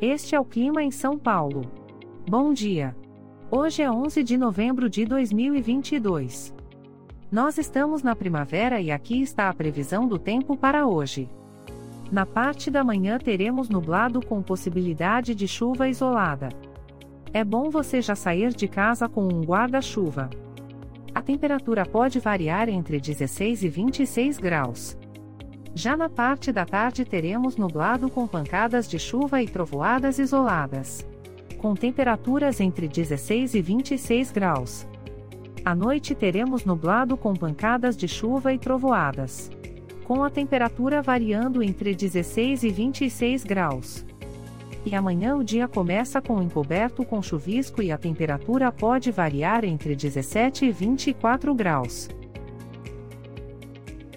Este é o clima em São Paulo. Bom dia. Hoje é 11 de novembro de 2022. Nós estamos na primavera e aqui está a previsão do tempo para hoje. Na parte da manhã teremos nublado com possibilidade de chuva isolada. É bom você já sair de casa com um guarda-chuva. A temperatura pode variar entre 16 e 26 graus. Já na parte da tarde teremos nublado com pancadas de chuva e trovoadas isoladas. Com temperaturas entre 16 e 26 graus. À noite teremos nublado com pancadas de chuva e trovoadas. Com a temperatura variando entre 16 e 26 graus. E amanhã o dia começa com encoberto com chuvisco e a temperatura pode variar entre 17 e 24 graus.